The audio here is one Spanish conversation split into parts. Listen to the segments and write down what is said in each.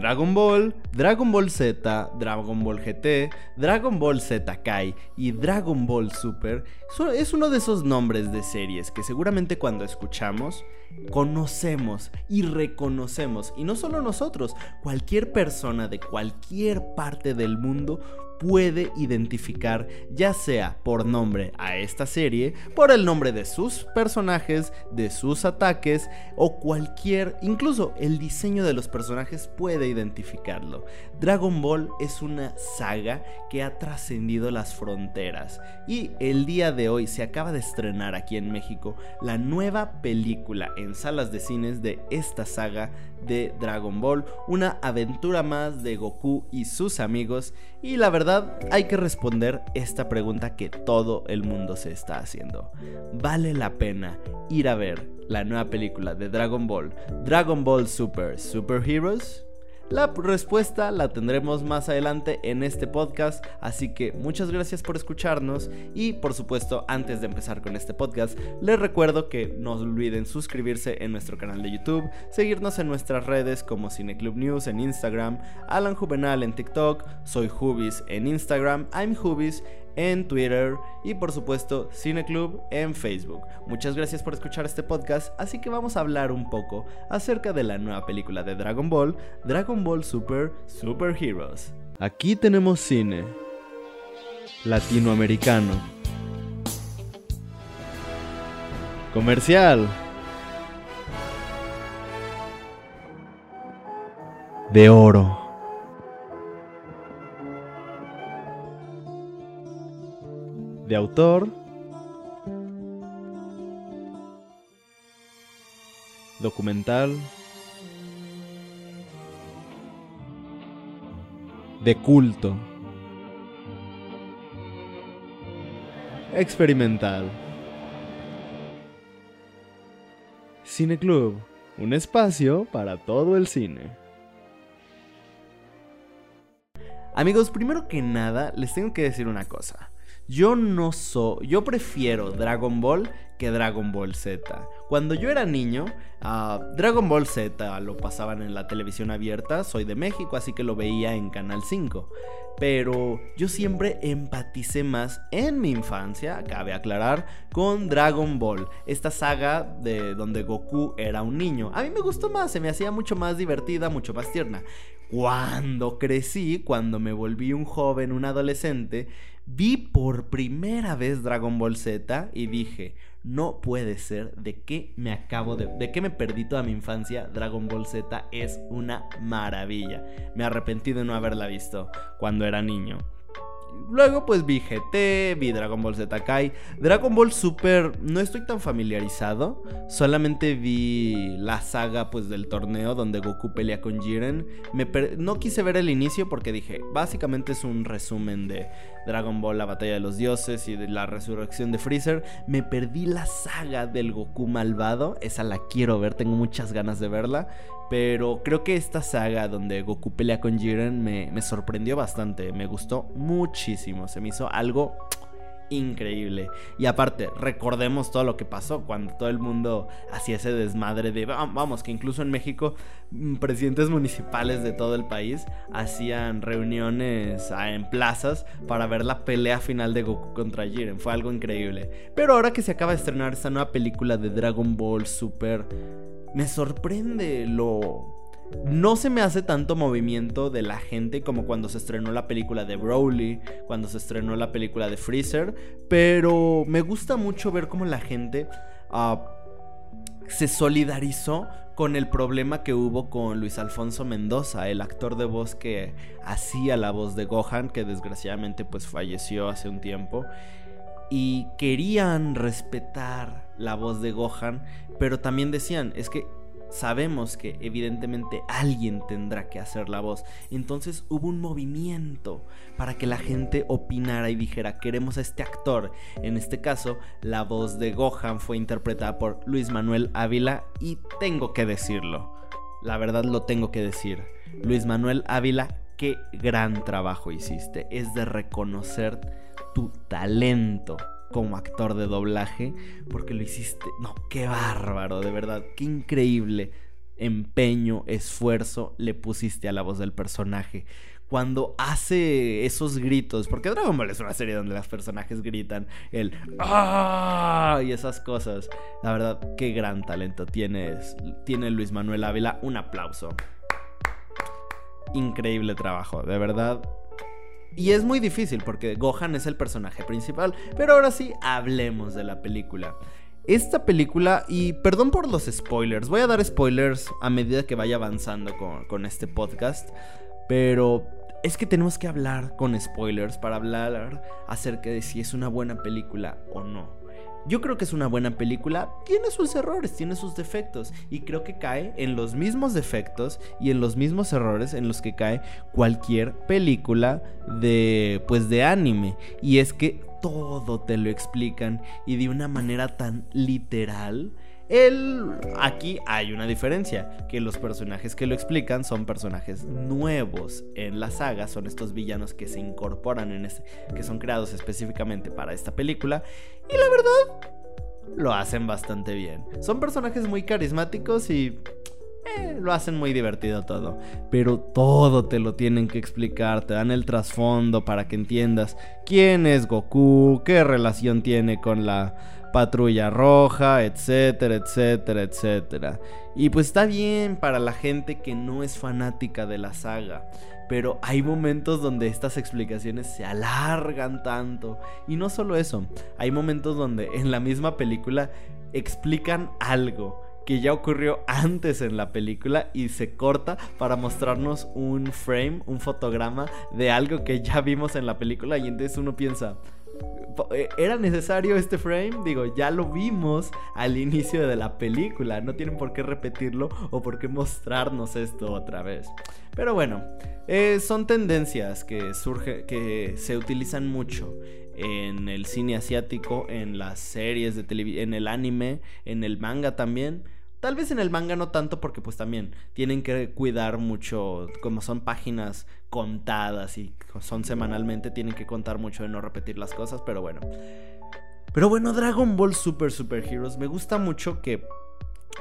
Dragon Ball, Dragon Ball Z, Dragon Ball GT, Dragon Ball Z Kai y Dragon Ball Super es uno de esos nombres de series que seguramente cuando escuchamos conocemos y reconocemos. Y no solo nosotros, cualquier persona de cualquier parte del mundo puede identificar ya sea por nombre a esta serie, por el nombre de sus personajes, de sus ataques o cualquier, incluso el diseño de los personajes puede identificarlo. Dragon Ball es una saga que ha trascendido las fronteras y el día de hoy se acaba de estrenar aquí en México la nueva película en salas de cines de esta saga de Dragon Ball, una aventura más de Goku y sus amigos y la verdad hay que responder esta pregunta que todo el mundo se está haciendo. ¿Vale la pena ir a ver la nueva película de Dragon Ball, Dragon Ball Super Super Heroes? La respuesta la tendremos más adelante en este podcast, así que muchas gracias por escucharnos y por supuesto antes de empezar con este podcast les recuerdo que no olviden suscribirse en nuestro canal de YouTube, seguirnos en nuestras redes como Cineclub News en Instagram, Alan Juvenal en TikTok, soy Hubis en Instagram, I'm en Twitter y por supuesto Cineclub en Facebook. Muchas gracias por escuchar este podcast, así que vamos a hablar un poco acerca de la nueva película de Dragon Ball, Dragon Ball Super Super Heroes. Aquí tenemos cine latinoamericano. Comercial. De oro. De autor, documental, de culto, experimental. Cine Club, un espacio para todo el cine. Amigos, primero que nada, les tengo que decir una cosa. Yo no soy, yo prefiero Dragon Ball que Dragon Ball Z. Cuando yo era niño, ah, Dragon Ball Z lo pasaban en la televisión abierta, soy de México, así que lo veía en Canal 5. Pero yo siempre empaticé más en mi infancia, cabe aclarar, con Dragon Ball, esta saga de donde Goku era un niño. A mí me gustó más, se me hacía mucho más divertida, mucho más tierna. Cuando crecí, cuando me volví un joven, un adolescente, vi por primera vez Dragon Ball Z y dije, no puede ser, de qué me acabo de... de qué me perdí toda mi infancia, Dragon Ball Z es una maravilla. Me arrepentí de no haberla visto cuando era niño. Luego pues vi GT, vi Dragon Ball Z Kai. Dragon Ball Super no estoy tan familiarizado. Solamente vi la saga pues del torneo donde Goku pelea con Jiren. No quise ver el inicio porque dije, básicamente es un resumen de Dragon Ball, la batalla de los dioses y de la resurrección de Freezer. Me perdí la saga del Goku malvado. Esa la quiero ver, tengo muchas ganas de verla. Pero creo que esta saga donde Goku pelea con Jiren me, me sorprendió bastante. Me gustó muchísimo. Se me hizo algo increíble. Y aparte, recordemos todo lo que pasó cuando todo el mundo hacía ese desmadre de, vamos, que incluso en México, mm, presidentes municipales de todo el país hacían reuniones ah, en plazas para ver la pelea final de Goku contra Jiren. Fue algo increíble. Pero ahora que se acaba de estrenar esta nueva película de Dragon Ball Super me sorprende lo... No se me hace tanto movimiento de la gente como cuando se estrenó la película de Broly, cuando se estrenó la película de Freezer, pero me gusta mucho ver cómo la gente ah, se solidarizó con el problema que hubo con Luis Alfonso Mendoza, el actor de voz que hacía la voz de Gohan, que desgraciadamente pues falleció hace un tiempo y querían respetar la voz de Gohan, pero también decían, es que sabemos que evidentemente alguien tendrá que hacer la voz. Entonces hubo un movimiento para que la gente opinara y dijera, queremos a este actor. En este caso, la voz de Gohan fue interpretada por Luis Manuel Ávila y tengo que decirlo. La verdad lo tengo que decir. Luis Manuel Ávila, qué gran trabajo hiciste. Es de reconocer tu talento como actor de doblaje, porque lo hiciste, no, qué bárbaro, de verdad, qué increíble. empeño, esfuerzo le pusiste a la voz del personaje. Cuando hace esos gritos, porque Dragon Ball es una serie donde los personajes gritan el ¡Ah! y esas cosas. La verdad, qué gran talento tienes, tiene Luis Manuel Ávila. Un aplauso. Increíble trabajo, de verdad. Y es muy difícil porque Gohan es el personaje principal. Pero ahora sí, hablemos de la película. Esta película, y perdón por los spoilers, voy a dar spoilers a medida que vaya avanzando con, este podcast, pero es que tenemos que hablar con spoilers para hablar acerca de si es una buena película o no. Yo creo que es una buena película, tiene sus errores, tiene sus defectos y creo que cae en los mismos defectos y en los mismos errores en los que cae cualquier película de pues de anime y es que todo te lo explican y de una manera tan literal. El, aquí hay una diferencia, que los personajes que lo explican son personajes nuevos en la saga, son estos villanos que se incorporan en este, que son creados específicamente para esta película, y la verdad, lo hacen bastante bien. Son personajes muy carismáticos y eh, lo hacen muy divertido todo. Pero todo te lo tienen que explicar, te dan el trasfondo para que entiendas quién es Goku, qué relación tiene con la patrulla roja, etcétera, etcétera, etcétera. Y pues está bien para la gente que no es fanática de la saga. Pero hay momentos donde estas explicaciones se alargan tanto. Y no solo eso, hay momentos donde en la misma película explican algo que ya ocurrió antes en la película y se corta para mostrarnos un frame, un fotograma de algo que ya vimos en la película y entonces uno piensa, ¿era necesario este frame? Digo, ya lo vimos al inicio de la película, no tienen por qué repetirlo o por qué mostrarnos esto otra vez. Pero bueno, eh, son tendencias que surge, que se utilizan mucho en el cine asiático, en las series de televisión, en el anime, en el manga también. Tal vez en el manga no tanto porque pues también tienen que cuidar mucho, como son páginas contadas y son semanalmente, tienen que contar mucho de no repetir las cosas, pero bueno. Pero bueno, Dragon Ball Super Super Heroes me gusta mucho que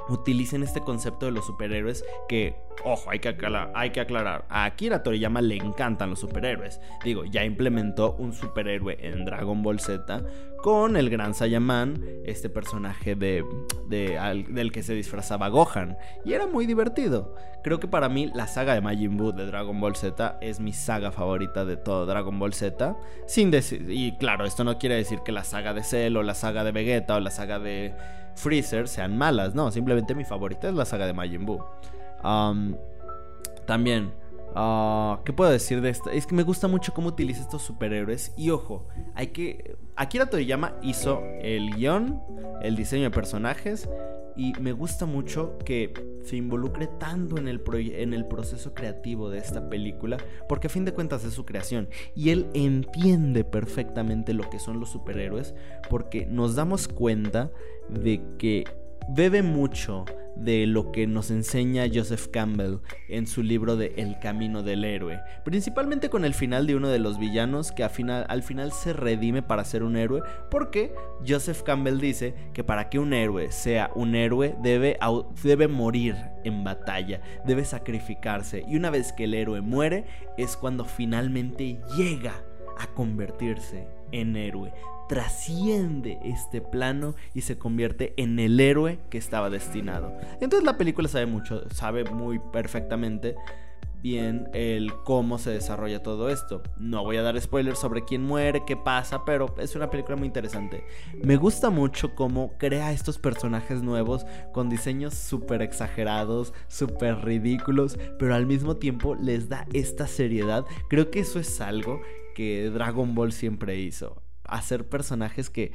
utilicen este concepto de los superhéroes que, ojo, hay que, aclarar, hay que aclarar, a Akira Toriyama le encantan los superhéroes. Digo, ya implementó un superhéroe en Dragon Ball Z con el gran Saiyaman, este personaje de, del que se disfrazaba Gohan, y era muy divertido. Creo que para mí la saga de Majin Buu de Dragon Ball Z es mi saga favorita de todo Dragon Ball Z, sin decir, y claro, esto no quiere decir que la saga de Cell o la saga de Vegeta o la saga de Freezer sean malas, no, simplemente mi favorita es la saga de Majin Buu. también, ah, ¿qué puedo decir de esto? Es que me gusta mucho cómo utiliza estos superhéroes. Y ojo, hay que. Akira Toriyama hizo el guion, el diseño de personajes. Y me gusta mucho que se involucre tanto en el, en el proceso creativo de esta película, porque a fin de cuentas es su creación. Y él entiende perfectamente lo que son los superhéroes, porque nos damos cuenta de que bebe mucho de lo que nos enseña Joseph Campbell en su libro de El Camino del Héroe, principalmente con el final de uno de los villanos que al final, al final se redime para ser un héroe, porque Joseph Campbell dice que para que un héroe sea un héroe debe, debe morir en batalla, debe sacrificarse, y una vez que el héroe muere es cuando finalmente llega a convertirse en héroe trasciende este plano y se convierte en el héroe que estaba destinado. Entonces la película sabe mucho, sabe muy perfectamente bien el cómo se desarrolla todo esto. No voy a dar spoilers sobre quién muere, qué pasa, pero es una película muy interesante. Me gusta mucho cómo crea estos personajes nuevos con diseños súper exagerados, súper ridículos, pero al mismo tiempo les da esta seriedad. Creo que eso es algo que Dragon Ball siempre hizo hacer personajes que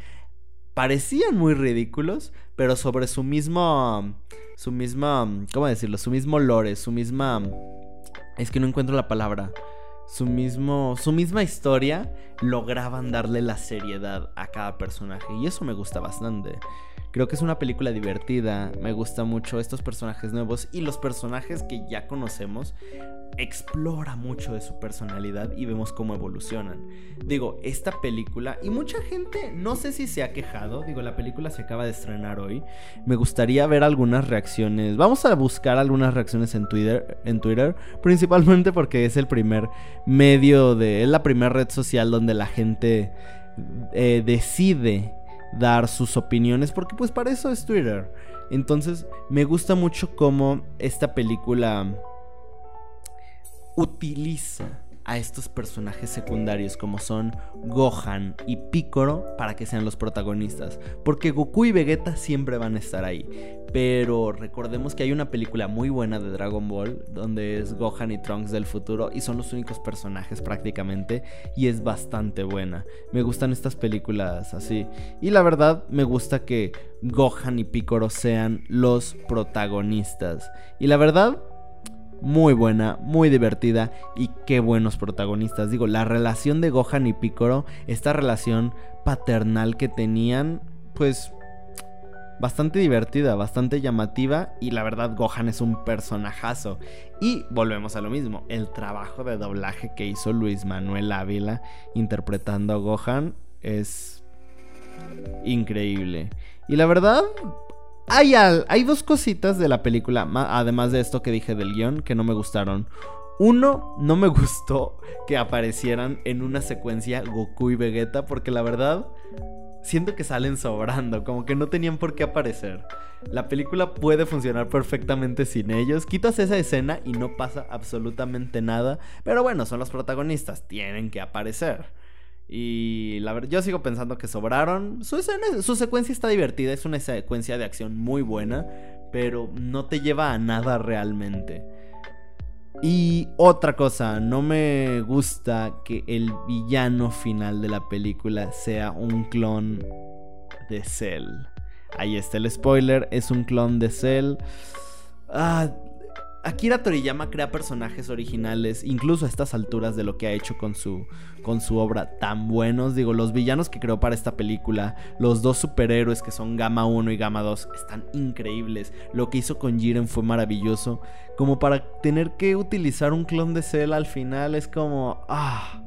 parecían muy ridículos, pero sobre su mismo, su misma, ¿cómo decirlo? Su mismo lore, su misma, es que no encuentro la palabra, su mismo, su misma historia, lograban darle la seriedad a cada personaje y eso me gusta bastante. Creo que es una película divertida, me gusta mucho estos personajes nuevos y los personajes que ya conocemos explora mucho de su personalidad y vemos cómo evolucionan. Digo, esta película, y mucha gente, no sé si se ha quejado, digo, la película se acaba de estrenar hoy, me gustaría ver algunas reacciones, vamos a buscar algunas reacciones en Twitter, en Twitter principalmente porque es el primer medio de, es la primera red social donde la gente eh, decide dar sus opiniones, porque pues para eso es Twitter. Entonces, me gusta mucho cómo esta película utiliza a estos personajes secundarios como son Gohan y Piccolo para que sean los protagonistas. Porque Goku y Vegeta siempre van a estar ahí. Pero recordemos que hay una película muy buena de Dragon Ball donde es Gohan y Trunks del futuro y son los únicos personajes prácticamente y es bastante buena. Me gustan estas películas así. Y la verdad me gusta que Gohan y Piccolo sean los protagonistas. Y la verdad muy buena, muy divertida y qué buenos protagonistas. Digo, la relación de Gohan y Piccolo, esta relación paternal que tenían, pues bastante divertida, bastante llamativa y la verdad Gohan es un personajazo. Y volvemos a lo mismo, el trabajo de doblaje que hizo Luis Manuel Ávila interpretando a Gohan es increíble. Y la verdad, hay, dos cositas de la película, además de esto que dije del guion, que no me gustaron. Uno, no me gustó que aparecieran en una secuencia Goku y Vegeta, porque la verdad, siento que salen sobrando, como que no tenían por qué aparecer. La película puede funcionar perfectamente sin ellos. Quitas esa escena y no pasa absolutamente nada. Pero bueno, son los protagonistas, tienen que aparecer. Y la verdad, yo sigo pensando que sobraron. Su, secuencia está divertida, es una secuencia de acción muy buena, pero no te lleva a nada realmente. Y otra cosa, no me gusta que el villano final de la película sea un clon de Cell. Ahí está el spoiler, es un clon de Cell. Ah, Akira Toriyama crea personajes originales, incluso a estas alturas de lo que ha hecho con su, con su obra, tan buenos. Digo, los villanos que creó para esta película, los dos superhéroes que son Gamma 1 y Gamma 2, están increíbles. Lo que hizo con Jiren fue maravilloso. Como para tener que utilizar un clon de Cell al final es como... Ah,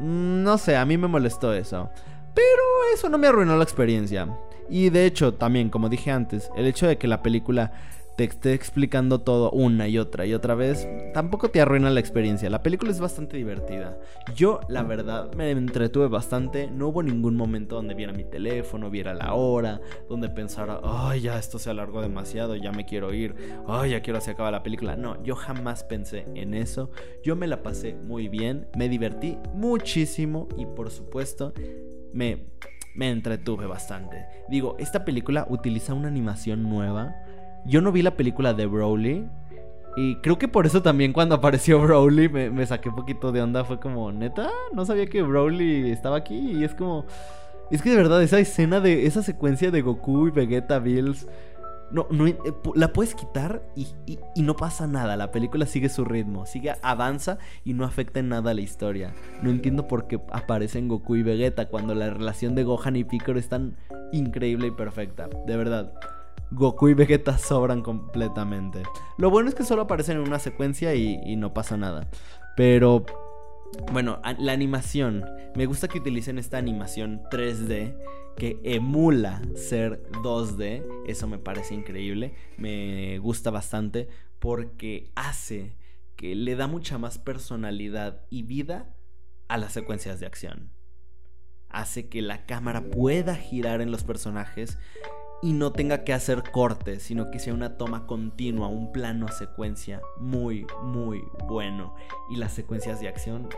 no sé, a mí me molestó eso. Pero eso no me arruinó la experiencia. Y de hecho, también, como dije antes, el hecho de que la película te esté explicando todo una y otra y otra vez, tampoco te arruina la experiencia. La película es bastante divertida. Yo, la verdad, me entretuve bastante. No hubo ningún momento donde viera mi teléfono, viera la hora, donde pensara, ay, ya esto se alargó demasiado, ya me quiero ir, ay, ya quiero se acabe la película. No, yo jamás pensé en eso. Yo me la pasé muy bien, me divertí muchísimo y por supuesto, me, me entretuve bastante. Digo, esta película utiliza una animación nueva yo no vi la película de Broly. Y creo que por eso también cuando apareció Broly me, saqué un poquito de onda. Fue como, neta, no sabía que Broly estaba aquí. Y es como... Es que de verdad, esa escena de... Esa secuencia de Goku y Vegeta Bills... No, no, eh, la puedes quitar y, y, no pasa nada. La película sigue su ritmo, sigue, avanza y no afecta en nada a la historia. No entiendo por qué aparecen Goku y Vegeta cuando la relación de Gohan y Piccolo es tan increíble y perfecta. De verdad. Goku y Vegeta sobran completamente. Lo bueno es que solo aparecen en una secuencia y, no pasa nada. Pero bueno, la animación. Me gusta que utilicen esta animación 3D que emula ser 2D. Eso me parece increíble. Me gusta bastante porque hace que le da mucha más personalidad y vida a las secuencias de acción. Hace que la cámara pueda girar en los personajes y no tenga que hacer cortes, sino que sea una toma continua, un plano secuencia muy, muy bueno. Y las secuencias de acción,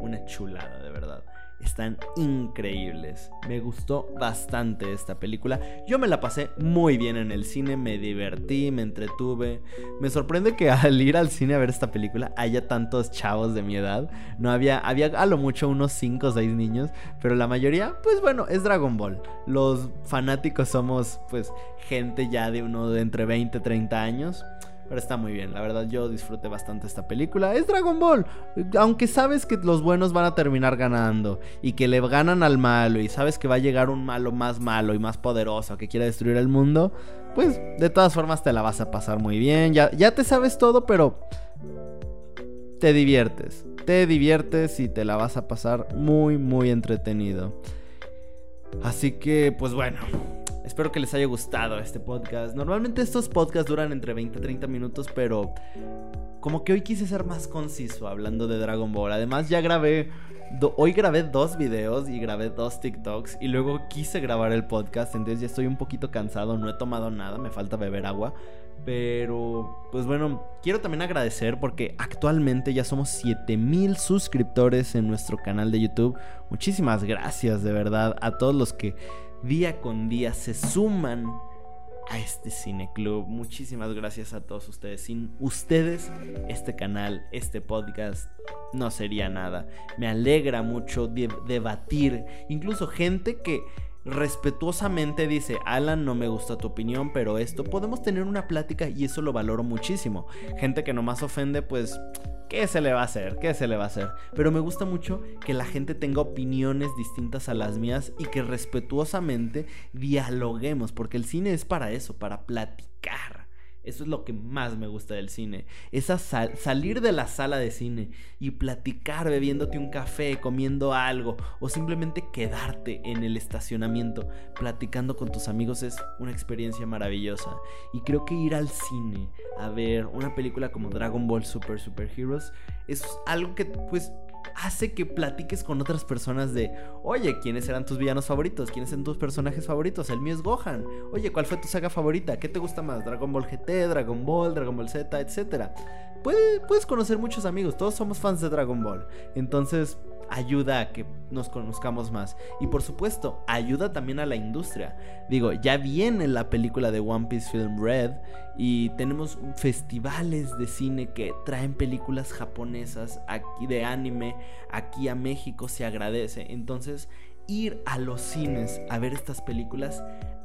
una chulada, de verdad están increíbles. Me gustó bastante esta película. Yo me la pasé muy bien en el cine, me divertí, me entretuve. Me sorprende que al ir al cine a ver esta película haya tantos chavos de mi edad. No había, había a lo mucho unos 5 o 6 niños, pero la mayoría, pues bueno, es Dragon Ball. Los fanáticos somos pues gente ya de uno de entre 20 y 30 años. Pero está muy bien, la verdad yo disfruté bastante esta película. Es Dragon Ball. Aunque sabes que los buenos van a terminar ganando y que le ganan al malo y sabes que va a llegar un malo más malo y más poderoso que quiera destruir el mundo, pues de todas formas te la vas a pasar muy bien. Ya, ya te sabes todo, pero te diviertes. Te diviertes y te la vas a pasar muy, muy entretenido. Así que, pues bueno, espero que les haya gustado este podcast. Normalmente estos podcasts duran entre 20 y 30 minutos, pero como que hoy quise ser más conciso hablando de Dragon Ball. Además ya grabé, hoy grabé dos videos y grabé dos TikToks y luego quise grabar el podcast, entonces ya estoy un poquito cansado, no he tomado nada, me falta beber agua. Pero, pues bueno, quiero también agradecer porque actualmente ya somos 7000 suscriptores en nuestro canal de YouTube. Muchísimas gracias de verdad a todos los que día con día se suman a este cine club. Muchísimas gracias a todos ustedes. Sin ustedes, este canal, este podcast no sería nada. Me alegra mucho debatir. Incluso gente que respetuosamente dice, Alan, no me gusta tu opinión, pero esto, podemos tener una plática y eso lo valoro muchísimo. Gente que nomás ofende, pues, ¿qué se le va a hacer? ¿Qué se le va a hacer? Pero me gusta mucho que la gente tenga opiniones distintas a las mías y que respetuosamente dialoguemos, porque el cine es para eso, para platicar. Eso es lo que más me gusta del cine. Es salir de la sala de cine y platicar bebiéndote un café, comiendo algo o simplemente quedarte en el estacionamiento platicando con tus amigos es una experiencia maravillosa. Y creo que ir al cine a ver una película como Dragon Ball Super Super Heroes es algo que pues hace que platiques con otras personas de, oye, ¿quiénes eran tus villanos favoritos? ¿Quiénes eran tus personajes favoritos? El mío es Gohan. Oye, ¿cuál fue tu saga favorita? ¿Qué te gusta más? Dragon Ball GT, Dragon Ball, Dragon Ball Z, etcétera. Puedes, conocer muchos amigos, todos somos fans de Dragon Ball. Entonces, ayuda a que nos conozcamos más. Y por supuesto, ayuda también a la industria. Digo, ya viene la película de One Piece Film Red y tenemos festivales de cine que traen películas japonesas aquí de anime aquí a México se agradece. Entonces, ir a los cines a ver estas películas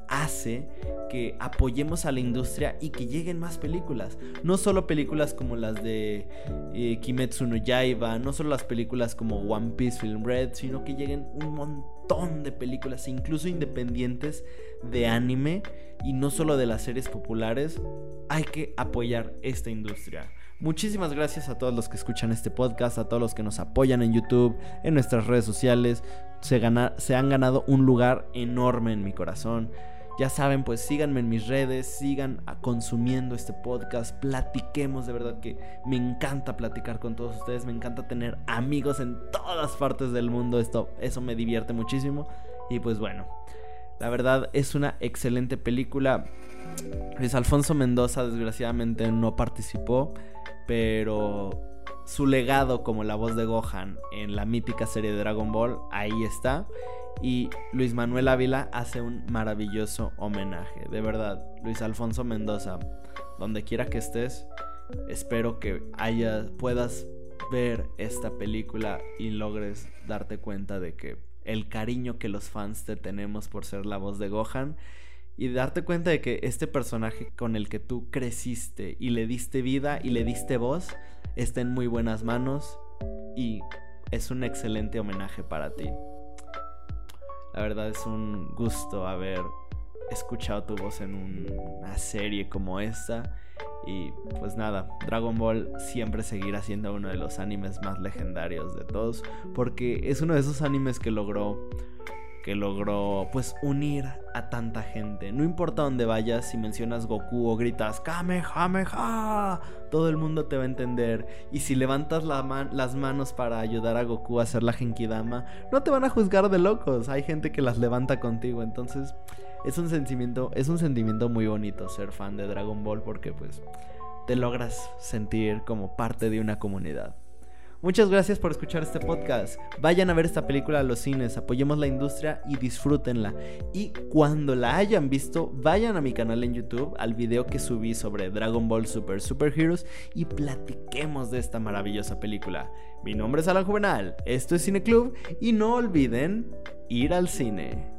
hace que apoyemos a la industria y que lleguen más películas. No solo películas como las de eh, Kimetsu no Yaiba, no solo las películas como One Piece Film Red, sino que lleguen un montón de películas, incluso independientes de anime y no solo de las series populares. Hay que apoyar esta industria. Muchísimas gracias a todos los que escuchan este podcast, a todos los que nos apoyan en YouTube, en nuestras redes sociales. Se, se han ganado un lugar enorme en mi corazón. Ya saben, pues síganme en mis redes, sigan consumiendo este podcast, platiquemos, de verdad que me encanta platicar con todos ustedes, me encanta tener amigos en todas partes del mundo, esto eso me divierte muchísimo y pues bueno, la verdad es una excelente película. Luis Alfonso Mendoza desgraciadamente no participó, pero su legado como la voz de Gohan en la mítica serie de Dragon Ball ahí está y Luis Manuel Ávila hace un maravilloso homenaje. De verdad, Luis Alfonso Mendoza, donde quiera que estés, espero que haya, puedas ver esta película y logres darte cuenta de que el cariño que los fans te tenemos por ser la voz de Gohan y darte cuenta de que este personaje con el que tú creciste y le diste vida y le diste voz está en muy buenas manos y es un excelente homenaje para ti. La verdad es un gusto haber escuchado tu voz en una serie como esta. Y pues nada, Dragon Ball siempre seguirá siendo uno de los animes más legendarios de todos. Porque es uno de esos animes que logró que logró pues unir a tanta gente. No importa dónde vayas, si mencionas Goku o gritas Kamehameha, todo el mundo te va a entender. Y si levantas las manos para ayudar a Goku a hacer la Genkidama, no te van a juzgar de locos. Hay gente que las levanta contigo, entonces es un sentimiento, es un sentimiento muy bonito ser fan de Dragon Ball porque pues te logras sentir como parte de una comunidad. Muchas gracias por escuchar este podcast. Vayan a ver esta película a los cines, apoyemos la industria y disfrútenla. Y cuando la hayan visto, vayan a mi canal en YouTube, al video que subí sobre Dragon Ball Super Super Heroes y platiquemos de esta maravillosa película. Mi nombre es Alan Juvenal, esto es Cine Club y no olviden ir al cine.